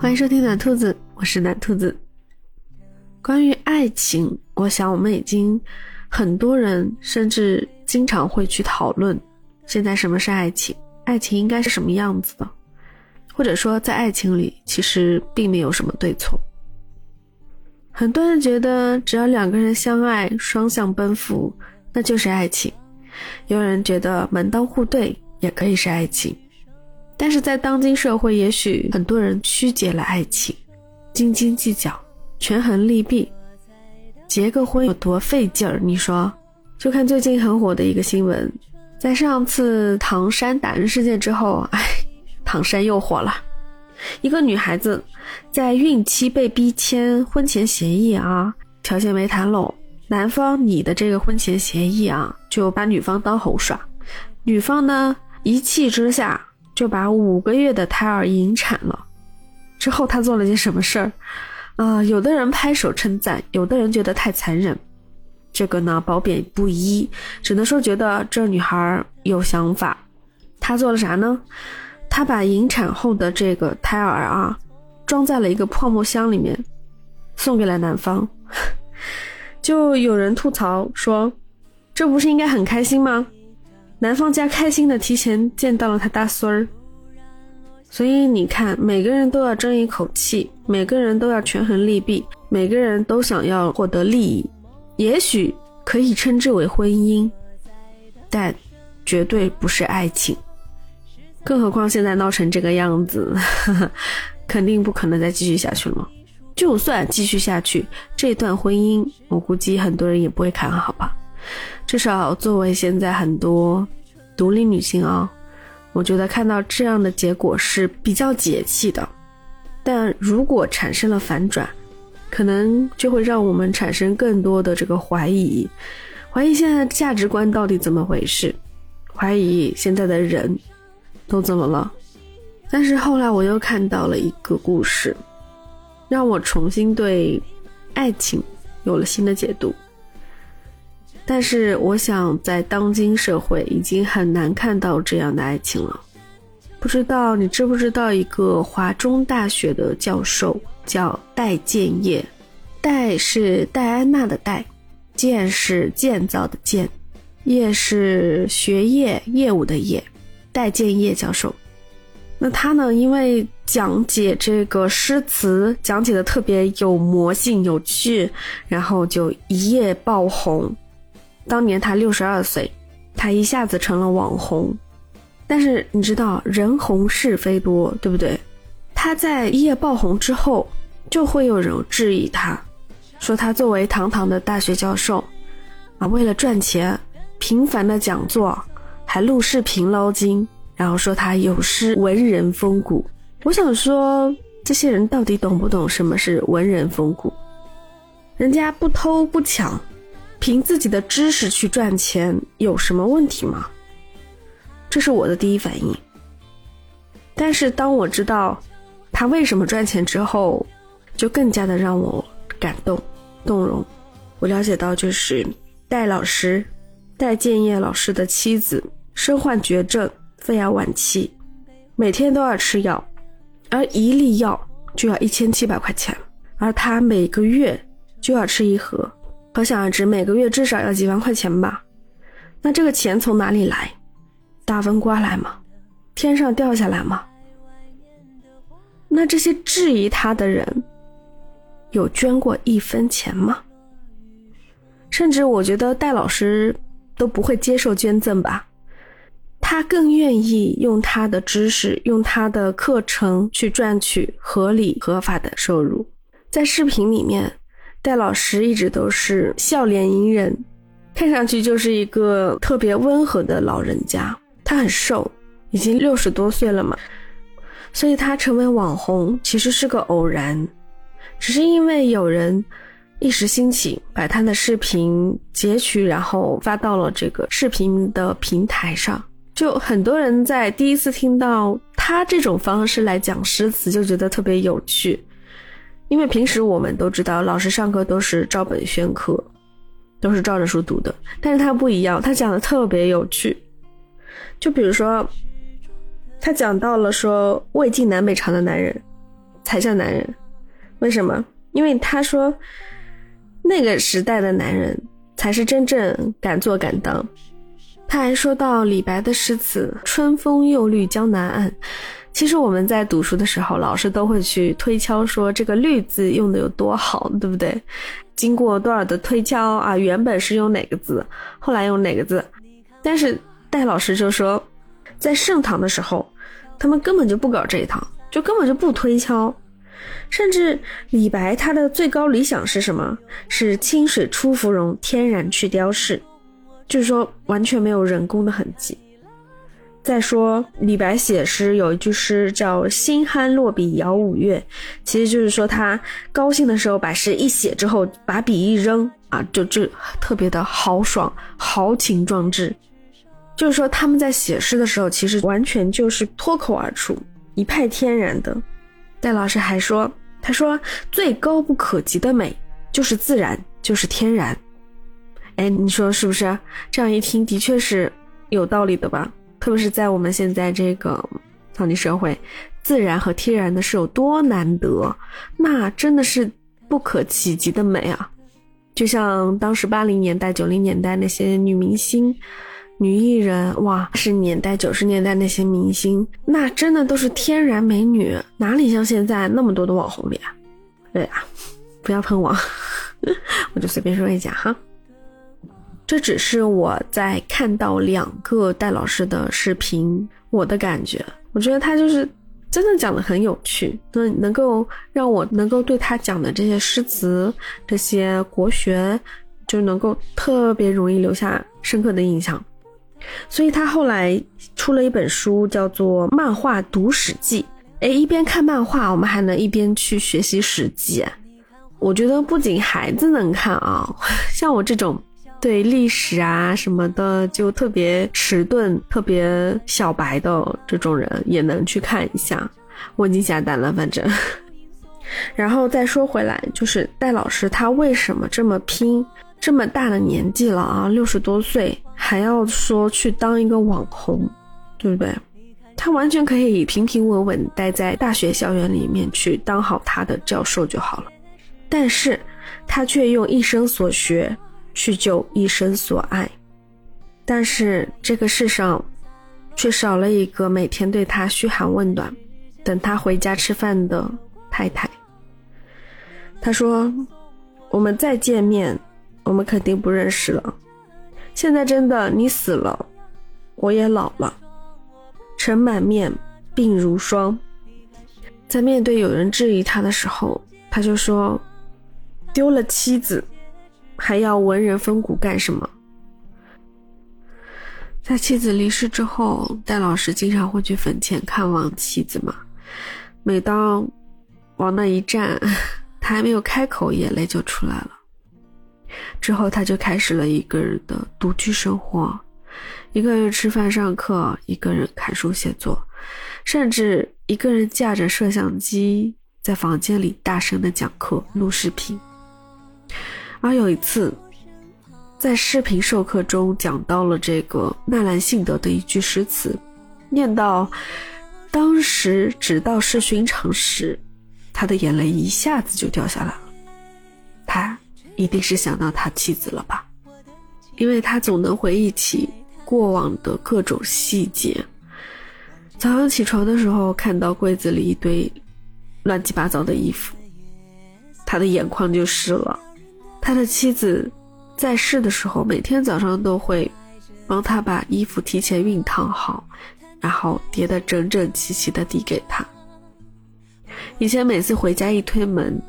欢迎收听暖兔子，我是暖兔子。关于爱情，我想我们已经很多人甚至经常会去讨论，现在什么是爱情？爱情应该是什么样子的？或者说，在爱情里其实并没有什么对错。很多人觉得，只要两个人相爱，双向奔赴，那就是爱情。有人觉得门当户对也可以是爱情。但是在当今社会，也许很多人曲解了爱情，斤斤计较，权衡利弊，结个婚有多费劲儿？你说，就看最近很火的一个新闻，在上次唐山打人事件之后，哎，唐山又火了。一个女孩子在孕期被逼签婚前协议啊，条件没谈拢，男方拟的这个婚前协议啊，就把女方当猴耍，女方呢一气之下。就把五个月的胎儿引产了，之后他做了件什么事儿？啊，有的人拍手称赞，有的人觉得太残忍。这个呢，褒贬不一，只能说觉得这女孩有想法。她做了啥呢？她把引产后的这个胎儿啊，装在了一个泡沫箱里面，送给了男方。就有人吐槽说，这不是应该很开心吗？男方家开心的提前见到了他大孙儿，所以你看，每个人都要争一口气，每个人都要权衡利弊，每个人都想要获得利益，也许可以称之为婚姻，但绝对不是爱情。更何况现在闹成这个样子，肯定不可能再继续下去了。就算继续下去，这段婚姻，我估计很多人也不会看好吧。至少作为现在很多独立女性啊，我觉得看到这样的结果是比较解气的。但如果产生了反转，可能就会让我们产生更多的这个怀疑，怀疑现在的价值观到底怎么回事，怀疑现在的人都怎么了。但是后来我又看到了一个故事，让我重新对爱情有了新的解读。但是，我想在当今社会已经很难看到这样的爱情了。不知道你知不知道一个华中大学的教授叫戴建业，戴是戴安娜的戴，建是建造的建，业是学业业务的业，戴建业教授。那他呢，因为讲解这个诗词讲解的特别有魔性有趣，然后就一夜爆红。当年他六十二岁，他一下子成了网红。但是你知道人红是非多，对不对？他在一夜爆红之后，就会有人质疑他，说他作为堂堂的大学教授，啊，为了赚钱，频繁的讲座，还录视频捞金，然后说他有失文人风骨。我想说，这些人到底懂不懂什么是文人风骨？人家不偷不抢。凭自己的知识去赚钱有什么问题吗？这是我的第一反应。但是当我知道他为什么赚钱之后，就更加的让我感动、动容。我了解到，就是戴老师、戴建业老师的妻子身患绝症，肺癌晚期，每天都要吃药，而一粒药就要一千七百块钱，而他每个月就要吃一盒。可想而知，每个月至少要几万块钱吧？那这个钱从哪里来？大风刮来吗？天上掉下来吗？那这些质疑他的人，有捐过一分钱吗？甚至我觉得戴老师都不会接受捐赠吧？他更愿意用他的知识，用他的课程去赚取合理合法的收入，在视频里面。戴老师一直都是笑脸迎人，看上去就是一个特别温和的老人家。他很瘦，已经六十多岁了嘛，所以他成为网红其实是个偶然，只是因为有人一时兴起把他的视频截取，然后发到了这个视频的平台上，就很多人在第一次听到他这种方式来讲诗词，就觉得特别有趣。因为平时我们都知道，老师上课都是照本宣科，都是照着书读的。但是他不一样，他讲的特别有趣。就比如说，他讲到了说，魏晋南北朝的男人，才叫男人。为什么？因为他说，那个时代的男人才是真正敢做敢当。他还说到李白的诗词“春风又绿江南岸”。其实我们在读书的时候，老师都会去推敲说这个“绿”字用的有多好，对不对？经过多少的推敲啊，原本是用哪个字，后来用哪个字？但是戴老师就说，在盛唐的时候，他们根本就不搞这一套，就根本就不推敲。甚至李白他的最高理想是什么？是清水出芙蓉，天然去雕饰，就是说完全没有人工的痕迹。再说李白写诗有一句诗叫“心酣落笔摇五岳”，其实就是说他高兴的时候把诗一写之后，把笔一扔啊，就就特别的豪爽、豪情壮志。就是说他们在写诗的时候，其实完全就是脱口而出，一派天然的。戴老师还说：“他说最高不可及的美就是自然，就是天然。”哎，你说是不是？这样一听，的确是有道理的吧？特别是在我们现在这个草泥社会，自然和天然的是有多难得，那真的是不可企及的美啊！就像当时八零年代、九零年代那些女明星。女艺人哇，八十年代、九十年代那些明星，那真的都是天然美女，哪里像现在那么多的网红脸？对呀，不要喷我，我就随便说一下哈。这只是我在看到两个戴老师的视频，我的感觉，我觉得他就是真的讲的很有趣，能能够让我能够对他讲的这些诗词、这些国学，就能够特别容易留下深刻的印象。所以他后来出了一本书，叫做《漫画读史记》。哎，一边看漫画，我们还能一边去学习史记。我觉得不仅孩子能看啊，像我这种对历史啊什么的就特别迟钝、特别小白的这种人也能去看一下。我已经下单了，反正。然后再说回来，就是戴老师他为什么这么拼？这么大的年纪了啊，六十多岁还要说去当一个网红，对不对？他完全可以平平稳稳待在大学校园里面去当好他的教授就好了，但是他却用一生所学去救一生所爱，但是这个世上却少了一个每天对他嘘寒问暖、等他回家吃饭的太太。他说：“我们再见面。”我们肯定不认识了。现在真的，你死了，我也老了，尘满面，鬓如霜。在面对有人质疑他的时候，他就说：“丢了妻子，还要文人风骨干什么？”在妻子离世之后，戴老师经常会去坟前看望妻子嘛。每当往那一站，他还没有开口，眼泪就出来了。之后，他就开始了一个人的独居生活，一个人吃饭、上课，一个人看书写作，甚至一个人架着摄像机在房间里大声的讲课、录视频。而有一次，在视频授课中讲到了这个纳兰性德的一句诗词，念到“当时只道是寻常”时，他的眼泪一下子就掉下来了。他。一定是想到他妻子了吧，因为他总能回忆起过往的各种细节。早上起床的时候，看到柜子里一堆乱七八糟的衣服，他的眼眶就湿了。他的妻子在世的时候，每天早上都会帮他把衣服提前熨烫好，然后叠得整整齐齐的递给他。以前每次回家一推门。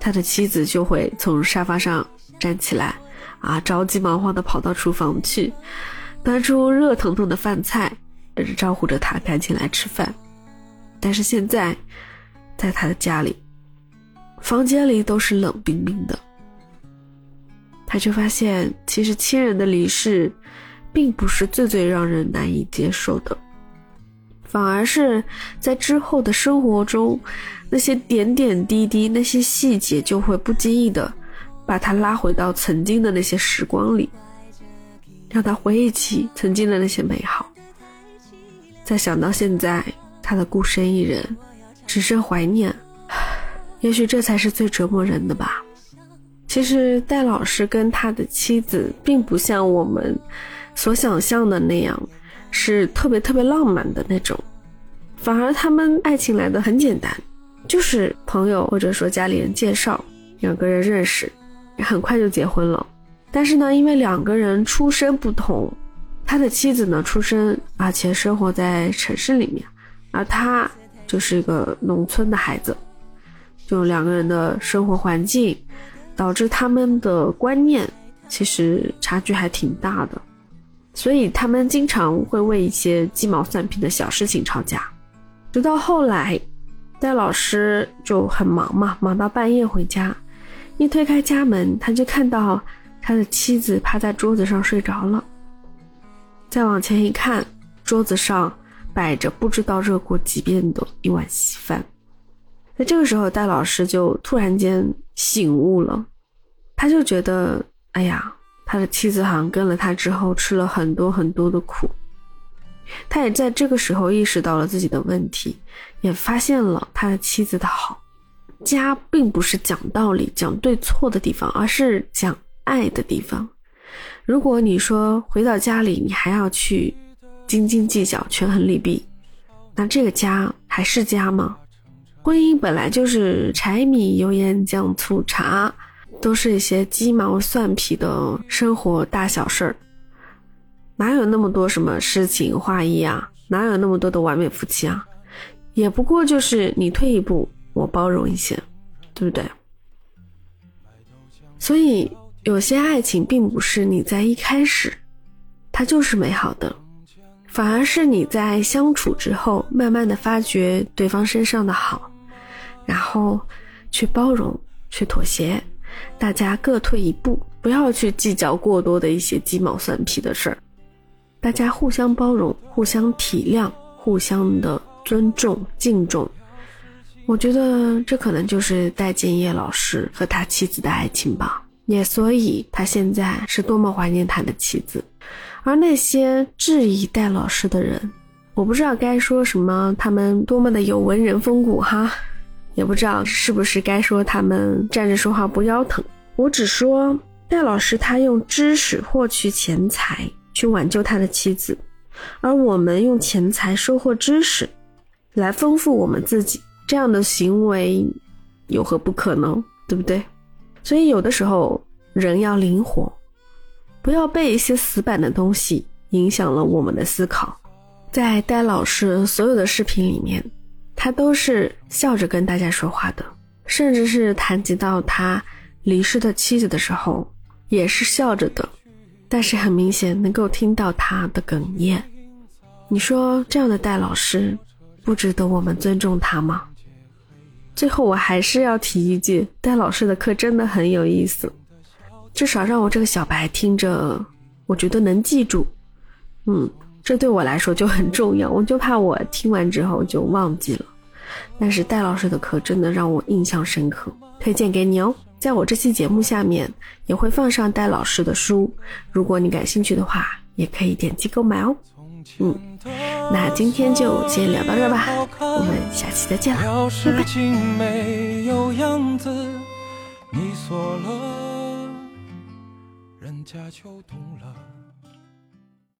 他的妻子就会从沙发上站起来，啊，着急忙慌地跑到厨房去，端出热腾腾的饭菜，招呼着他赶紧来吃饭。但是现在，在他的家里，房间里都是冷冰冰的。他就发现，其实亲人的离世，并不是最最让人难以接受的。反而是在之后的生活中，那些点点滴滴、那些细节，就会不经意的把他拉回到曾经的那些时光里，让他回忆起曾经的那些美好。再想到现在他的孤身一人，只剩怀念，也许这才是最折磨人的吧。其实戴老师跟他的妻子并不像我们所想象的那样，是特别特别浪漫的那种，反而他们爱情来的很简单，就是朋友或者说家里人介绍，两个人认识，很快就结婚了。但是呢，因为两个人出身不同，他的妻子呢出生而且生活在城市里面，而他就是一个农村的孩子，就两个人的生活环境。导致他们的观念其实差距还挺大的，所以他们经常会为一些鸡毛蒜皮的小事情吵架。直到后来，戴老师就很忙嘛，忙到半夜回家，一推开家门，他就看到他的妻子趴在桌子上睡着了。再往前一看，桌子上摆着不知道热过几遍的一碗稀饭。在这个时候，戴老师就突然间醒悟了，他就觉得，哎呀，他的妻子好像跟了他之后吃了很多很多的苦。他也在这个时候意识到了自己的问题，也发现了他的妻子的好。家并不是讲道理、讲对错的地方，而是讲爱的地方。如果你说回到家里，你还要去斤斤计较、权衡利弊，那这个家还是家吗？婚姻本来就是柴米油盐酱醋茶，都是一些鸡毛蒜皮的生活大小事儿，哪有那么多什么诗情画意啊？哪有那么多的完美夫妻啊？也不过就是你退一步，我包容一些，对不对？所以有些爱情并不是你在一开始，它就是美好的。反而是你在相处之后，慢慢的发觉对方身上的好。然后去包容，去妥协，大家各退一步，不要去计较过多的一些鸡毛蒜皮的事儿，大家互相包容，互相体谅，互相的尊重敬重。我觉得这可能就是戴建业老师和他妻子的爱情吧，也所以他现在是多么怀念他的妻子。而那些质疑戴老师的人，我不知道该说什么，他们多么的有文人风骨哈。也不知道是不是该说他们站着说话不腰疼。我只说戴老师他用知识获取钱财去挽救他的妻子，而我们用钱财收获知识，来丰富我们自己，这样的行为有何不可能？对不对？所以有的时候人要灵活，不要被一些死板的东西影响了我们的思考。在戴老师所有的视频里面。他都是笑着跟大家说话的，甚至是谈及到他离世的妻子的时候，也是笑着的。但是很明显能够听到他的哽咽。你说这样的戴老师，不值得我们尊重他吗？最后我还是要提一句，戴老师的课真的很有意思，至少让我这个小白听着，我觉得能记住。嗯，这对我来说就很重要，我就怕我听完之后就忘记了。但是戴老师的课真的让我印象深刻，推荐给你哦。在我这期节目下面也会放上戴老师的书，如果你感兴趣的话，也可以点击购买哦。嗯，那今天就先聊到这吧，我们下期再见了，拜拜。